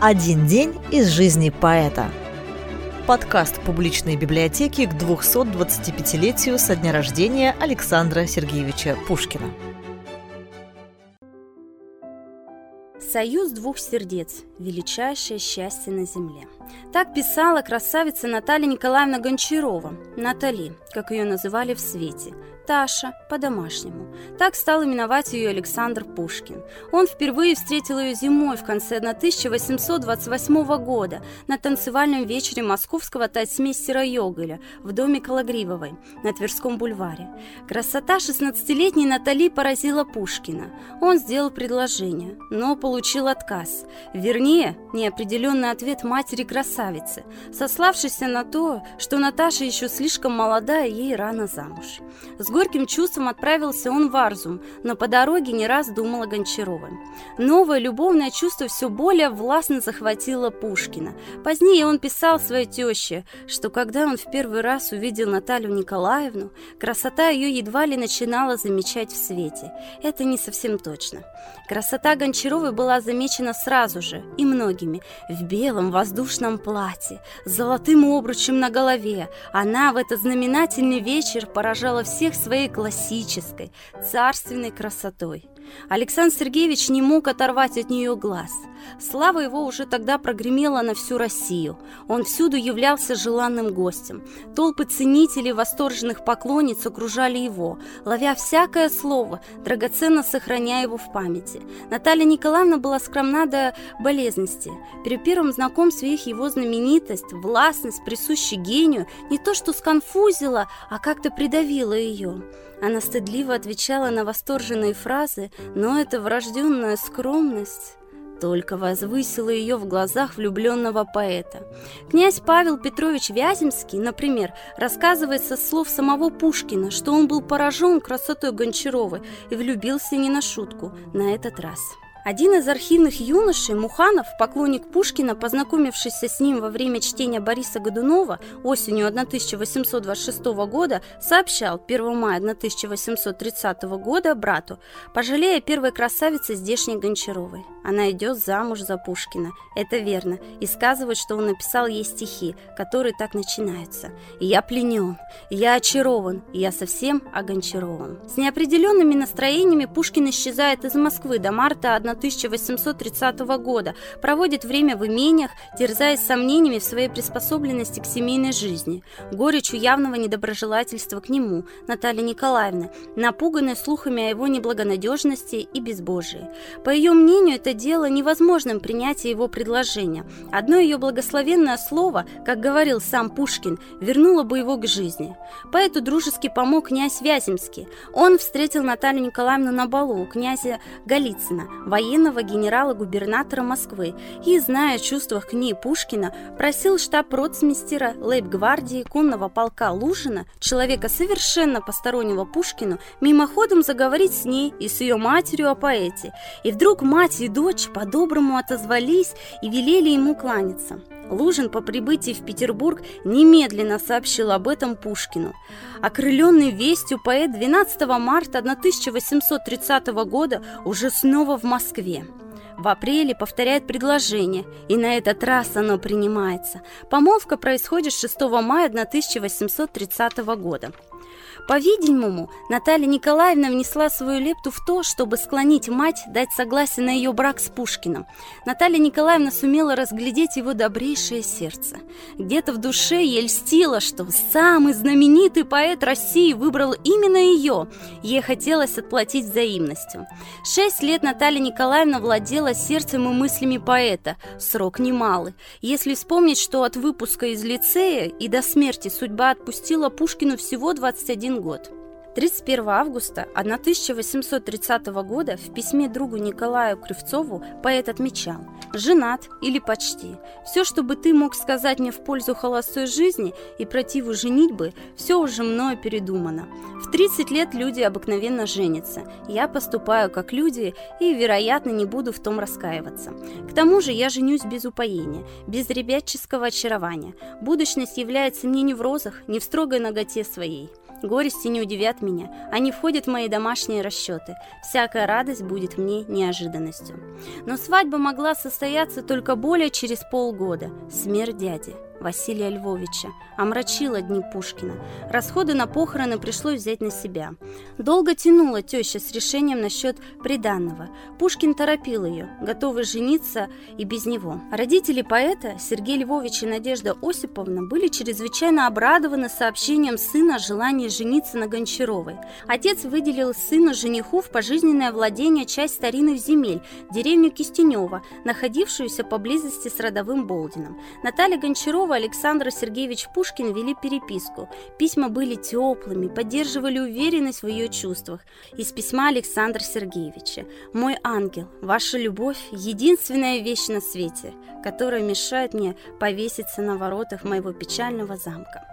Один день из жизни поэта. Подкаст публичной библиотеки к 225-летию со дня рождения Александра Сергеевича Пушкина. Союз двух сердец – величайшее счастье на земле. Так писала красавица Наталья Николаевна Гончарова, Натали, как ее называли в свете, Таша по-домашнему. Так стал именовать ее Александр Пушкин. Он впервые встретил ее зимой в конце 1828 года на танцевальном вечере московского тайцмейстера Йоголя в доме Калагривовой на Тверском бульваре. Красота 16-летней Натали поразила Пушкина. Он сделал предложение, но получил отказ. Вернее, неопределенный ответ матери красавицы, сославшийся на то, что Наташа еще слишком молода и ей рано замуж. С горьким чувством отправился он в Арзум, но по дороге не раз думал о Гончаровой. Новое любовное чувство все более властно захватило Пушкина. Позднее он писал своей теще, что когда он в первый раз увидел Наталью Николаевну, красота ее едва ли начинала замечать в свете. Это не совсем точно. Красота Гончаровой была замечена сразу же и многими. В белом воздушном платье, с золотым обручем на голове. Она в этот знаменательный вечер поражала всех своей классической, царственной красотой. Александр Сергеевич не мог оторвать от нее глаз. Слава его уже тогда прогремела на всю Россию. Он всюду являлся желанным гостем. Толпы ценителей, восторженных поклонниц окружали его, ловя всякое слово, драгоценно сохраняя его в памяти. Наталья Николаевна была скромна до болезности. При первом знакомстве их его знаменитость, властность, присущая гению, не то что сконфузила, а как-то придавила ее. Она стыдливо отвечала на восторженные фразы, но эта врожденная скромность только возвысила ее в глазах влюбленного поэта. Князь Павел Петрович Вяземский, например, рассказывает со слов самого Пушкина, что он был поражен красотой Гончаровой и влюбился не на шутку на этот раз. Один из архивных юношей, Муханов, поклонник Пушкина, познакомившийся с ним во время чтения Бориса Годунова осенью 1826 года, сообщал 1 мая 1830 года брату, пожалея первой красавицы здешней Гончаровой. Она идет замуж за Пушкина, это верно, и сказывает, что он написал ей стихи, которые так начинаются. «И я пленен, я очарован, я совсем огончарован». С неопределенными настроениями Пушкин исчезает из Москвы до марта 19 1830 года, проводит время в имениях, терзаясь сомнениями в своей приспособленности к семейной жизни, горечью явного недоброжелательства к нему, Наталья Николаевна, напуганная слухами о его неблагонадежности и безбожии. По ее мнению, это дело невозможным принятие его предложения. Одно ее благословенное слово, как говорил сам Пушкин, вернуло бы его к жизни. Поэту дружески помог князь Вяземский. Он встретил Наталью Николаевну на балу у князя Голицына, генерала-губернатора Москвы и, зная о чувствах к ней Пушкина, просил штаб-ротмистера лейб-гвардии конного полка Лужина, человека совершенно постороннего Пушкину, мимоходом заговорить с ней и с ее матерью о поэте. И вдруг мать и дочь по-доброму отозвались и велели ему кланяться. Лужин по прибытии в Петербург немедленно сообщил об этом Пушкину. Окрыленный вестью поэт 12 марта 1830 года уже снова в Москве. В апреле повторяет предложение, и на этот раз оно принимается. Помолвка происходит 6 мая 1830 года. По-видимому, Наталья Николаевна внесла свою лепту в то, чтобы склонить мать дать согласие на ее брак с Пушкиным. Наталья Николаевна сумела разглядеть его добрейшее сердце. Где-то в душе ей льстило, что самый знаменитый поэт России выбрал именно ее. Ей хотелось отплатить взаимностью. Шесть лет Наталья Николаевна владела сердцем и мыслями поэта. Срок немалый. Если вспомнить, что от выпуска из лицея и до смерти судьба отпустила Пушкину всего 21 год. 31 августа 1830 года в письме другу Николаю Кривцову поэт отмечал «Женат или почти. Все, что бы ты мог сказать мне в пользу холостой жизни и противу женитьбы, все уже мною передумано. В 30 лет люди обыкновенно женятся. Я поступаю как люди и, вероятно, не буду в том раскаиваться. К тому же я женюсь без упоения, без ребяческого очарования. Будущность является мне не в розах, не в строгой ноготе своей». Горести не удивят меня, они входят в мои домашние расчеты. Всякая радость будет мне неожиданностью. Но свадьба могла состояться только более через полгода. Смерть дяди. Василия Львовича, омрачила дни Пушкина. Расходы на похороны пришлось взять на себя. Долго тянула теща с решением насчет приданного. Пушкин торопил ее, готовый жениться и без него. Родители поэта Сергей Львович и Надежда Осиповна были чрезвычайно обрадованы сообщением сына о желании жениться на Гончаровой. Отец выделил сыну жениху в пожизненное владение часть старинных земель, деревню Кистенева, находившуюся поблизости с родовым Болдином. Наталья Гончарова Александр Сергеевич Пушкин вели переписку. Письма были теплыми, поддерживали уверенность в ее чувствах. Из письма Александра Сергеевича «Мой ангел, ваша любовь – единственная вещь на свете, которая мешает мне повеситься на воротах моего печального замка».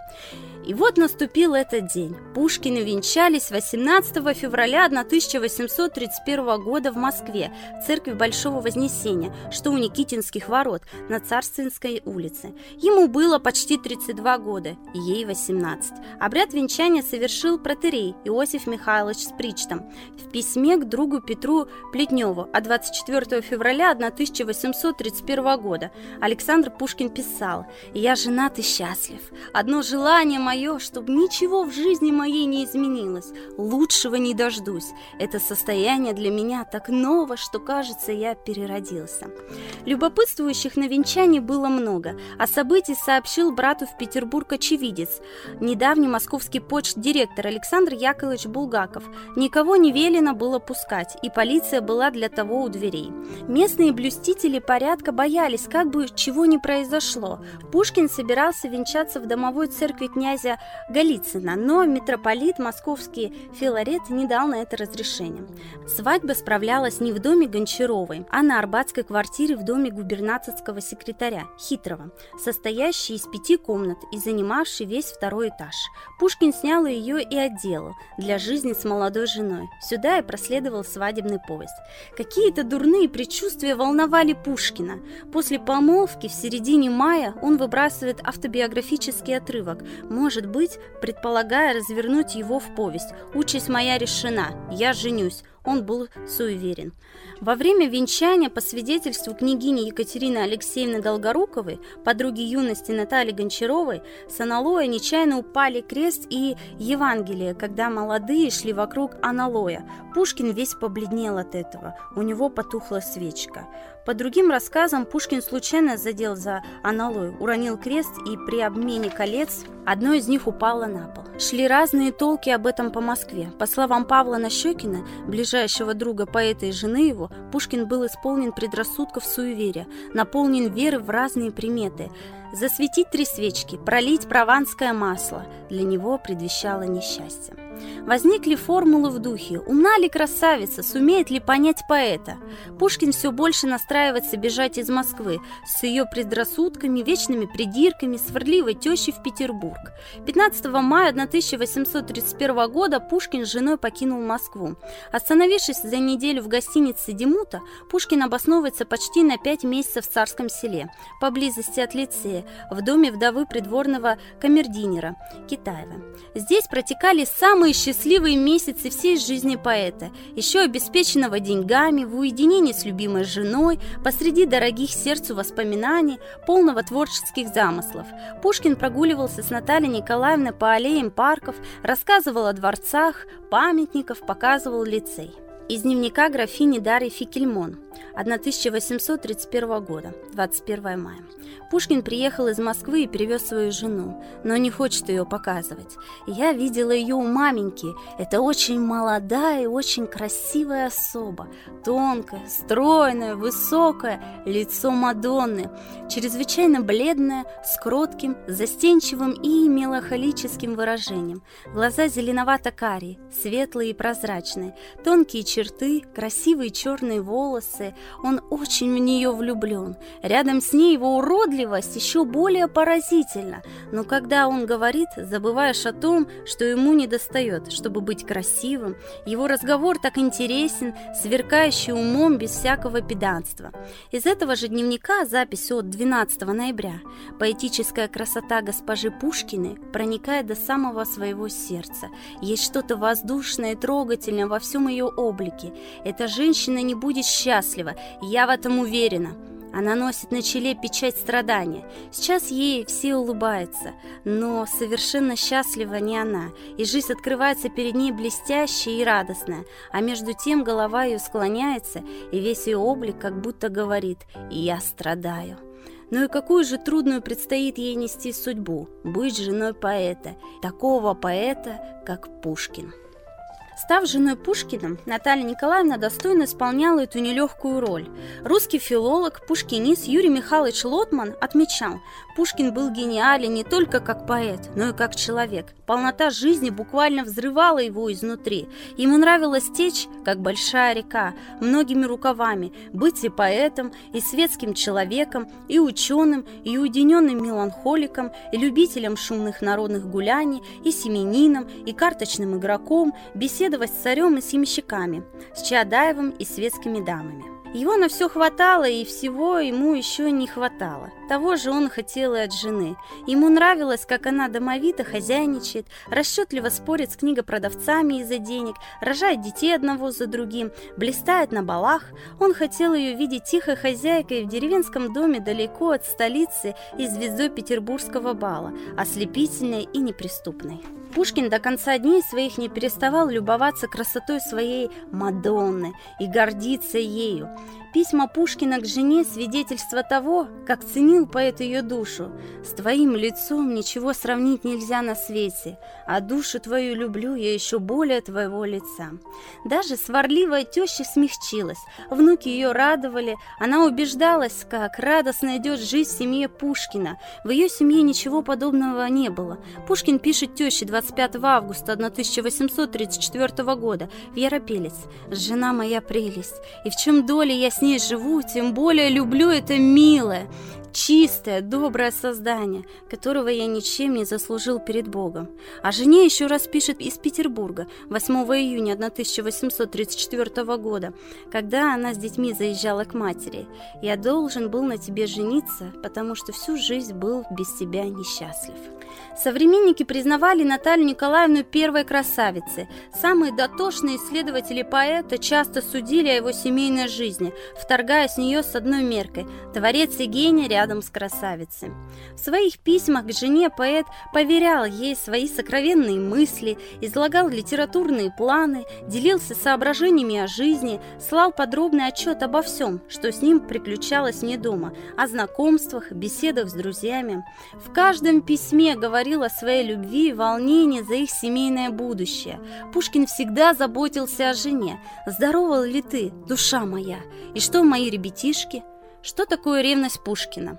И вот наступил этот день. Пушкины венчались 18 февраля 1831 года в Москве, в церкви Большого Вознесения, что у Никитинских ворот, на Царственской улице. Ему было почти 32 года, ей 18. Обряд венчания совершил протерей Иосиф Михайлович Спричтом в письме к другу Петру Плетневу от 24 февраля 1831 года. Александр Пушкин писал «Я женат и счастлив. Одно желание мое чтобы ничего в жизни моей не изменилось. Лучшего не дождусь. Это состояние для меня так ново, что, кажется, я переродился. Любопытствующих на венчании было много. О событии сообщил брату в Петербург очевидец, недавний московский почт-директор Александр Яковлевич Булгаков. Никого не велено было пускать, и полиция была для того у дверей. Местные блюстители порядка боялись, как бы чего не произошло. Пушкин собирался венчаться в домовой церкви князя Голицына, но митрополит московский Филарет не дал на это разрешение. Свадьба справлялась не в доме Гончаровой, а на арбатской квартире в доме губернаторского секретаря Хитрова, состоящей из пяти комнат и занимавшей весь второй этаж. Пушкин снял ее и отделал для жизни с молодой женой. Сюда и проследовал свадебный поезд. Какие-то дурные предчувствия волновали Пушкина. После помолвки в середине мая он выбрасывает автобиографический отрывок «Может может быть, предполагая развернуть его в повесть. «Участь моя решена, я женюсь», он был суеверен. Во время венчания, по свидетельству княгини Екатерины Алексеевны Долгоруковой, подруги юности Натальи Гончаровой, с аналоя нечаянно упали крест и Евангелие, когда молодые шли вокруг аналоя. Пушкин весь побледнел от этого, у него потухла свечка. По другим рассказам, Пушкин случайно задел за аналой, уронил крест и при обмене колец одно из них упало на пол. Шли разные толки об этом по Москве. По словам Павла Нащекина, ближайшего друга поэта и жены его, Пушкин был исполнен предрассудков суеверия, наполнен веры в разные приметы. Засветить три свечки, пролить прованское масло для него предвещало несчастье. Возникли формулы в духе «Умна ли красавица? Сумеет ли понять поэта?» Пушкин все больше настраивается бежать из Москвы с ее предрассудками, вечными придирками, сварливой тещей в Петербург. 15 мая 1831 года Пушкин с женой покинул Москву. Остановившись за неделю в гостинице Демута, Пушкин обосновывается почти на 5 месяцев в Царском селе, поблизости от лицея, в доме вдовы придворного камердинера Китаева. Здесь протекали самые самые счастливые месяцы всей жизни поэта, еще обеспеченного деньгами, в уединении с любимой женой, посреди дорогих сердцу воспоминаний, полного творческих замыслов. Пушкин прогуливался с Натальей Николаевной по аллеям парков, рассказывал о дворцах, памятников, показывал лицей. Из дневника графини Дарьи Фикельмон 1831 года, 21 мая. Пушкин приехал из Москвы и привез свою жену, но не хочет ее показывать. Я видела ее у маменьки. Это очень молодая и очень красивая особа. Тонкая, стройная, высокая, лицо Мадонны. Чрезвычайно бледная, с кротким, застенчивым и меланхолическим выражением. Глаза зеленовато-карие, светлые и прозрачные. Тонкие черты, красивые черные волосы. Он очень в нее влюблен. Рядом с ней его уродливость еще более поразительна. Но когда он говорит, забываешь о том, что ему не достает, чтобы быть красивым, его разговор так интересен, сверкающий умом без всякого педанства. Из этого же дневника запись от 12 ноября. Поэтическая красота госпожи Пушкины проникает до самого своего сердца. Есть что-то воздушное и трогательное во всем ее облике. Эта женщина не будет счастлива, я в этом уверена. Она носит на челе печать страдания. Сейчас ей все улыбаются, но совершенно счастлива не она, и жизнь открывается перед ней блестящая и радостная, а между тем голова ее склоняется, и весь ее облик как будто говорит «Я страдаю». Ну и какую же трудную предстоит ей нести судьбу – быть женой поэта, такого поэта, как Пушкин. Став женой Пушкина, Наталья Николаевна достойно исполняла эту нелегкую роль. Русский филолог, пушкинист Юрий Михайлович Лотман отмечал, Пушкин был гениален не только как поэт, но и как человек. Полнота жизни буквально взрывала его изнутри. Ему нравилось течь, как большая река, многими рукавами, быть и поэтом, и светским человеком, и ученым, и уединенным меланхоликом, и любителем шумных народных гуляний, и семенином, и карточным игроком, беседовать с царем и с с Чаадаевым и светскими дамами. Его на все хватало, и всего ему еще не хватало. Того же он хотел и от жены. Ему нравилось, как она домовито хозяйничает, расчетливо спорит с книгопродавцами из-за денег, рожает детей одного за другим, блистает на балах. Он хотел ее видеть тихой хозяйкой в деревенском доме далеко от столицы и звездой петербургского бала, ослепительной и неприступной. Пушкин до конца дней своих не переставал любоваться красотой своей Мадонны и гордиться ею. Письма Пушкина к жене – свидетельство того, как ценил поэт ее душу. «С твоим лицом ничего сравнить нельзя на свете, а душу твою люблю я еще более твоего лица». Даже сварливая теща смягчилась, внуки ее радовали, она убеждалась, как радостно идет жизнь в семье Пушкина. В ее семье ничего подобного не было. Пушкин пишет теще 25 августа 1834 года. В Яропелец «Жена моя прелесть, и в чем доля я с ней живу, тем более люблю это милое чистое, доброе создание, которого я ничем не заслужил перед Богом. А жене еще раз пишет из Петербурга 8 июня 1834 года, когда она с детьми заезжала к матери. «Я должен был на тебе жениться, потому что всю жизнь был без тебя несчастлив». Современники признавали Наталью Николаевну первой красавицей. Самые дотошные исследователи поэта часто судили о его семейной жизни, вторгаясь в нее с одной меркой – творец и гений рядом с красавицей. В своих письмах к жене поэт поверял ей свои сокровенные мысли, излагал литературные планы, делился соображениями о жизни, слал подробный отчет обо всем, что с ним приключалось вне дома, о знакомствах, беседах с друзьями. В каждом письме говорил о своей любви и волнении за их семейное будущее. Пушкин всегда заботился о жене. «Здорова ли ты, душа моя? И что мои ребятишки?» Что такое ревность Пушкина?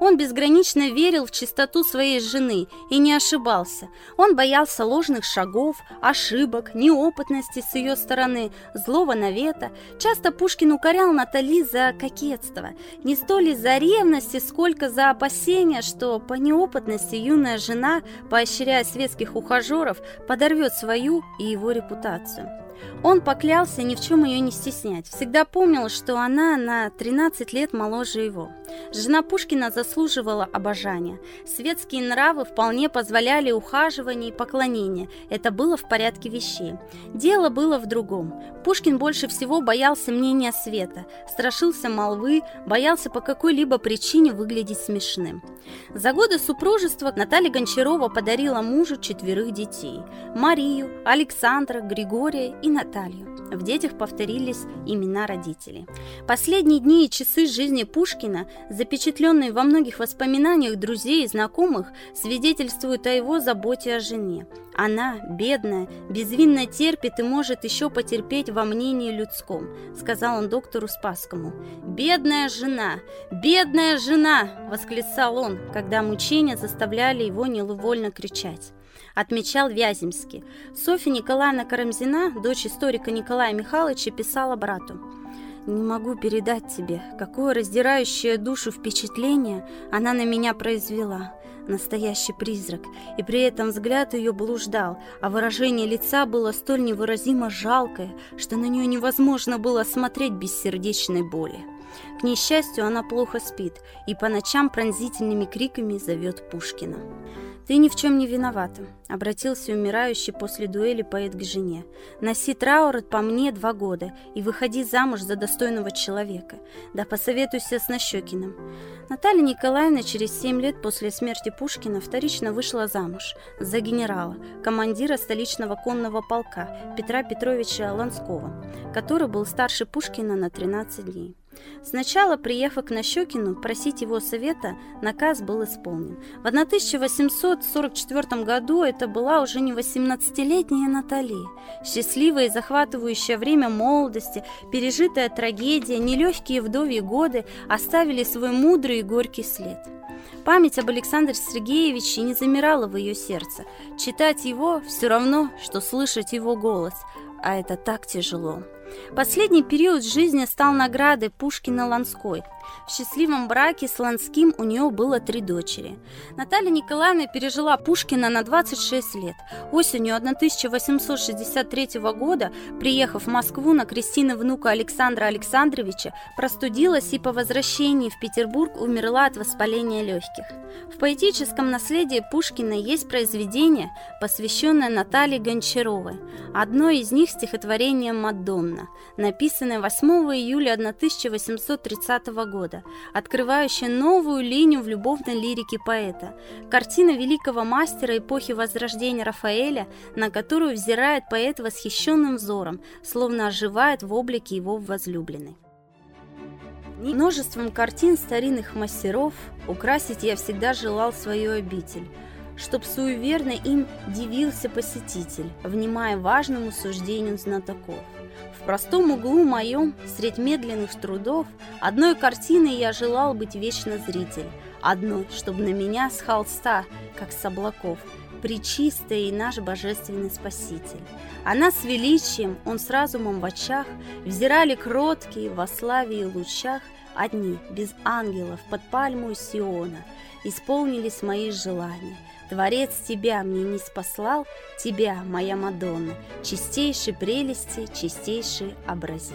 Он безгранично верил в чистоту своей жены и не ошибался. Он боялся ложных шагов, ошибок, неопытности с ее стороны, злого навета. Часто Пушкин укорял Натали за кокетство. Не столь из-за ревности, сколько за опасения, что по неопытности юная жена, поощряя светских ухажеров, подорвет свою и его репутацию. Он поклялся ни в чем ее не стеснять. Всегда помнил, что она на 13 лет моложе его. Жена Пушкина заслуживала обожания. Светские нравы вполне позволяли ухаживание и поклонение. Это было в порядке вещей. Дело было в другом. Пушкин больше всего боялся мнения света, страшился молвы, боялся по какой-либо причине выглядеть смешным. За годы супружества Наталья Гончарова подарила мужу четверых детей – Марию, Александра, Григория и Наталью. В детях повторились имена родителей. Последние дни и часы жизни Пушкина, запечатленные во многих воспоминаниях друзей и знакомых, свидетельствуют о его заботе о жене. Она, бедная, безвинно терпит и может еще потерпеть во мнении людском, сказал он доктору Спасскому. «Бедная жена! Бедная жена!» – восклицал он, когда мучения заставляли его невольно кричать. Отмечал Вяземский. Софья Николаевна Карамзина, дочь историка Николая Михайловича, писала брату. «Не могу передать тебе, какое раздирающее душу впечатление она на меня произвела настоящий призрак, и при этом взгляд ее блуждал, а выражение лица было столь невыразимо жалкое, что на нее невозможно было смотреть без сердечной боли. К несчастью, она плохо спит и по ночам пронзительными криками зовет Пушкина. «Ты ни в чем не виновата», — обратился умирающий после дуэли поэт к жене. «Носи траур по мне два года и выходи замуж за достойного человека. Да посоветуйся с Нащекиным». Наталья Николаевна через семь лет после смерти Пушкина вторично вышла замуж за генерала, командира столичного конного полка Петра Петровича Ланского, который был старше Пушкина на 13 дней. Сначала, приехав к Нащекину просить его совета, наказ был исполнен. В 1844 году это была уже не 18-летняя Натали. Счастливое и захватывающее время молодости, пережитая трагедия, нелегкие вдовьи годы оставили свой мудрый и горький след. Память об Александре Сергеевиче не замирала в ее сердце. Читать его все равно, что слышать его голос, а это так тяжело. Последний период жизни стал наградой Пушкина-Ланской – в счастливом браке с Ланским у нее было три дочери. Наталья Николаевна пережила Пушкина на 26 лет. Осенью 1863 года, приехав в Москву на крестины внука Александра Александровича, простудилась и по возвращении в Петербург умерла от воспаления легких. В поэтическом наследии Пушкина есть произведение, посвященное Наталье Гончаровой. Одно из них стихотворение «Мадонна», написанное 8 июля 1830 года года, открывающая новую линию в любовной лирике поэта. Картина великого мастера эпохи Возрождения Рафаэля, на которую взирает поэт восхищенным взором, словно оживает в облике его возлюбленной. Множеством картин старинных мастеров украсить я всегда желал свою обитель, чтоб суеверно им дивился посетитель, внимая важному суждению знатоков. В простом углу моем, средь медленных трудов, Одной картиной я желал быть вечно зритель, Одной, чтобы на меня с холста, как с облаков, Пречистый и наш божественный Спаситель. Она с величием, он с разумом в очах, Взирали кроткие во славе и лучах, Одни, без ангелов, под пальму Сиона, Исполнились мои желания — Творец тебя мне не спаслал, тебя, моя Мадонна, чистейшей прелести, чистейший образец.